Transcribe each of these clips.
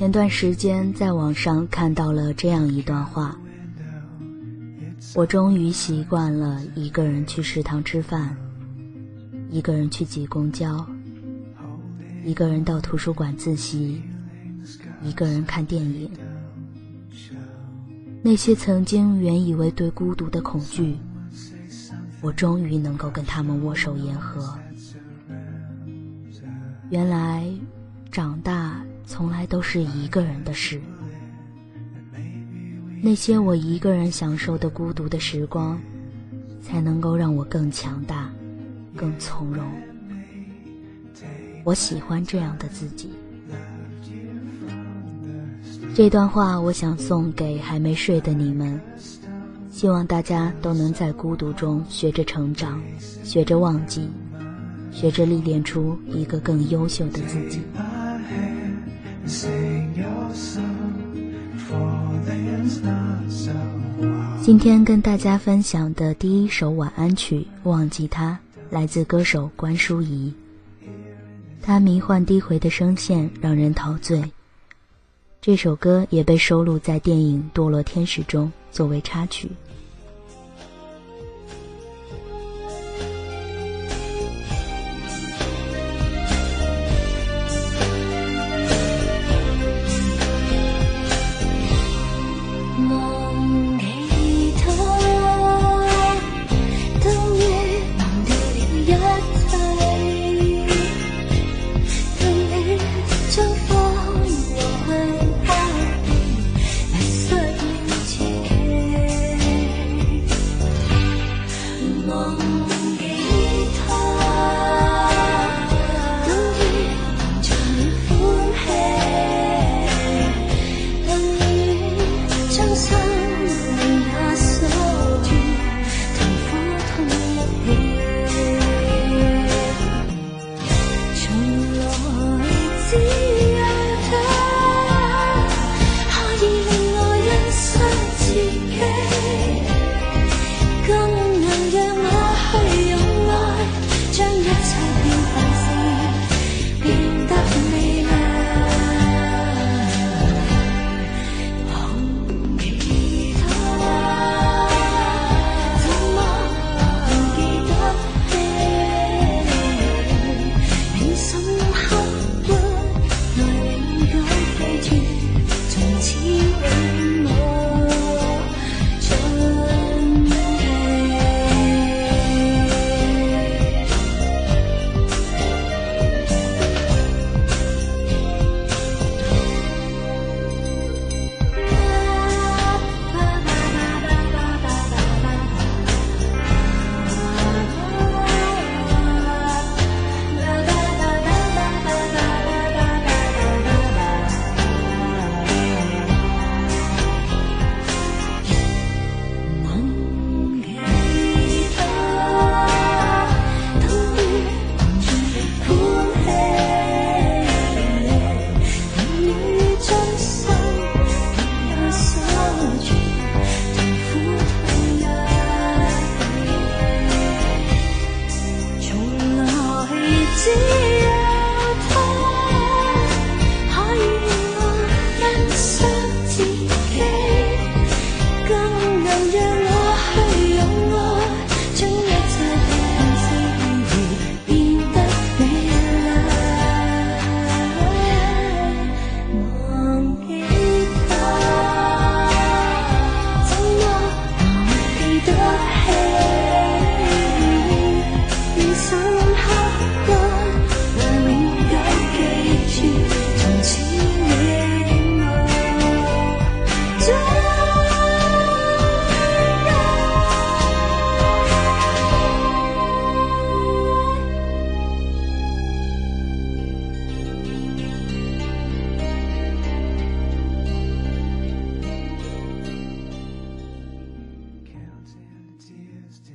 前段时间在网上看到了这样一段话：我终于习惯了一个人去食堂吃饭，一个人去挤公交，一个人到图书馆自习，一个人看电影。那些曾经原以为对孤独的恐惧，我终于能够跟他们握手言和。原来，长大。从来都是一个人的事。那些我一个人享受的孤独的时光，才能够让我更强大，更从容。我喜欢这样的自己。这段话我想送给还没睡的你们，希望大家都能在孤独中学着成长，学着忘记，学着历练出一个更优秀的自己。今天跟大家分享的第一首晚安曲《忘记他》，来自歌手关淑怡。她迷幻低回的声线让人陶醉。这首歌也被收录在电影《堕落天使》中，作为插曲。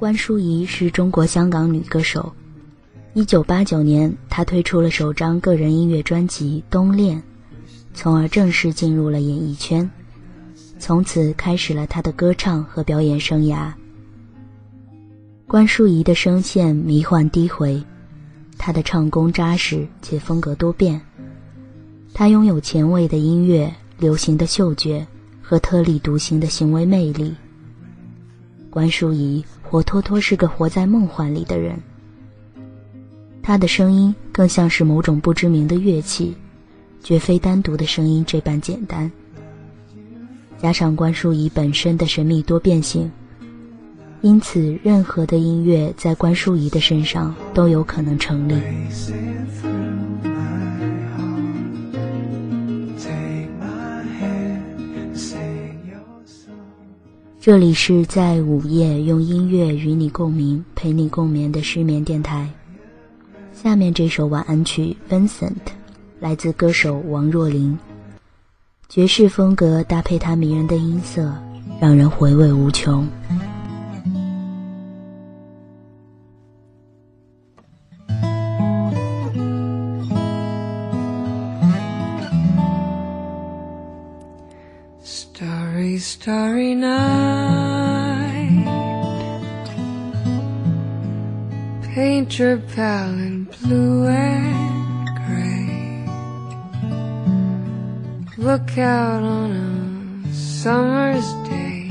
关淑怡是中国香港女歌手。一九八九年，她推出了首张个人音乐专辑《冬恋》，从而正式进入了演艺圈，从此开始了她的歌唱和表演生涯。关淑怡的声线迷幻低回，她的唱功扎实且风格多变，她拥有前卫的音乐、流行的嗅觉和特立独行的行为魅力。关淑怡活脱脱是个活在梦幻里的人。她的声音更像是某种不知名的乐器，绝非单独的声音这般简单。加上关淑怡本身的神秘多变性，因此任何的音乐在关淑怡的身上都有可能成立。这里是在午夜用音乐与你共鸣，陪你共眠的失眠电台。下面这首晚安曲《Vincent》，来自歌手王若琳。爵士风格搭配他迷人的音色，让人回味无穷。Look out on a summer's day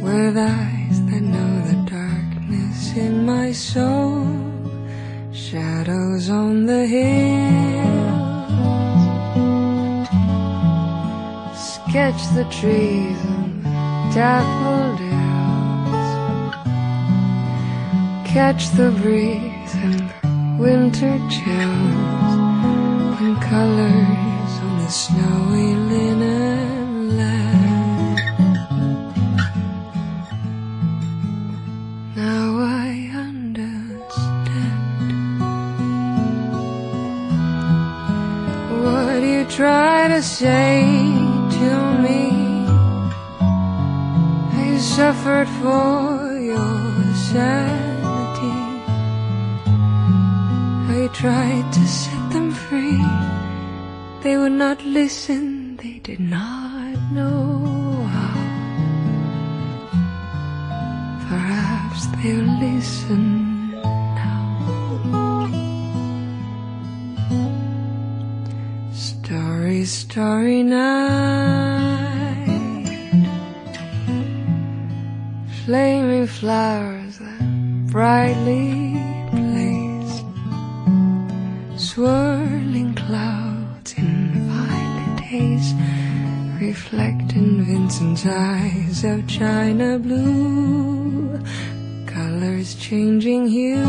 with eyes that know the darkness in my soul. Shadows on the hill Sketch the trees and daffodils. Catch the breeze and winter chills. And colors snowy linen land. Now I understand what you try to say to me. I suffered for your sanity. I tried to set them free. They would not listen, they did not know how. Perhaps they'll listen now. Starry, starry night. Flaming flowers that brightly blaze. Swirling Reflect in Vincent's eyes of china blue. Colors changing hue.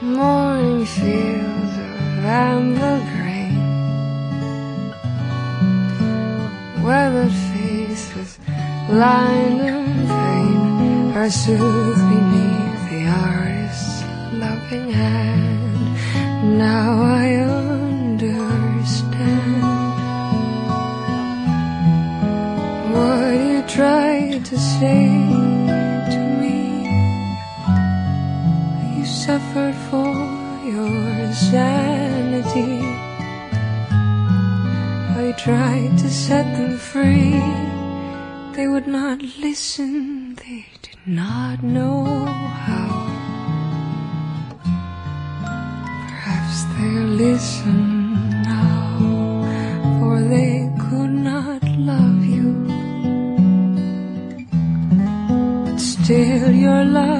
morning fields of amber grain, weathered face with line and are soothed beneath the artist's loving hand. Now I suffered for your sanity. I tried to set them free. They would not listen, they did not know how. Perhaps they'll listen now, for they could not love you. But still, your love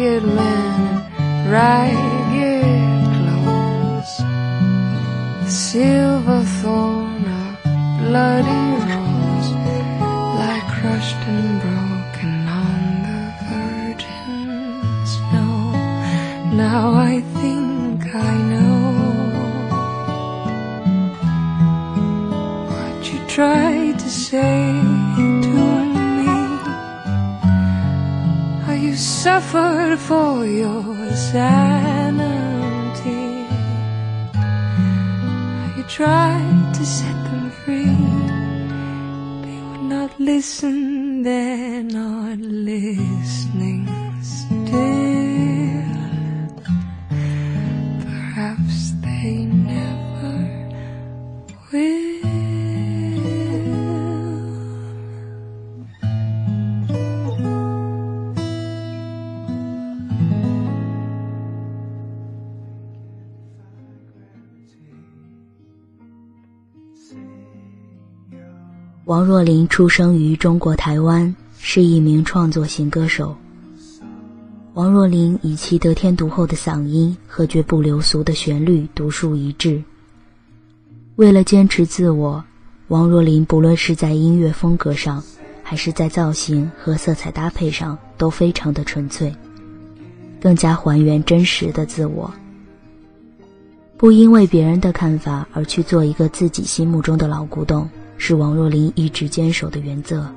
Ragged men, ragged suffered for your sanity. You tried to set them free they would not listen they're not listening still. Perhaps they never will 王若琳出生于中国台湾，是一名创作型歌手。王若琳以其得天独厚的嗓音和绝不流俗的旋律独树一帜。为了坚持自我，王若琳不论是在音乐风格上，还是在造型和色彩搭配上，都非常的纯粹，更加还原真实的自我。不因为别人的看法而去做一个自己心目中的老古董。是王若琳一直坚守的原则。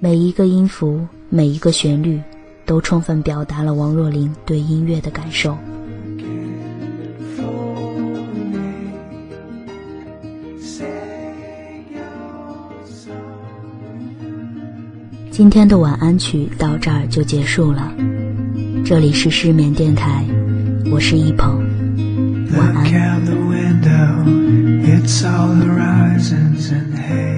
每一个音符，每一个旋律，都充分表达了王若琳对音乐的感受。今天的晚安曲到这儿就结束了。这里是失眠电台，我是一鹏，晚安。It's all horizons and hay.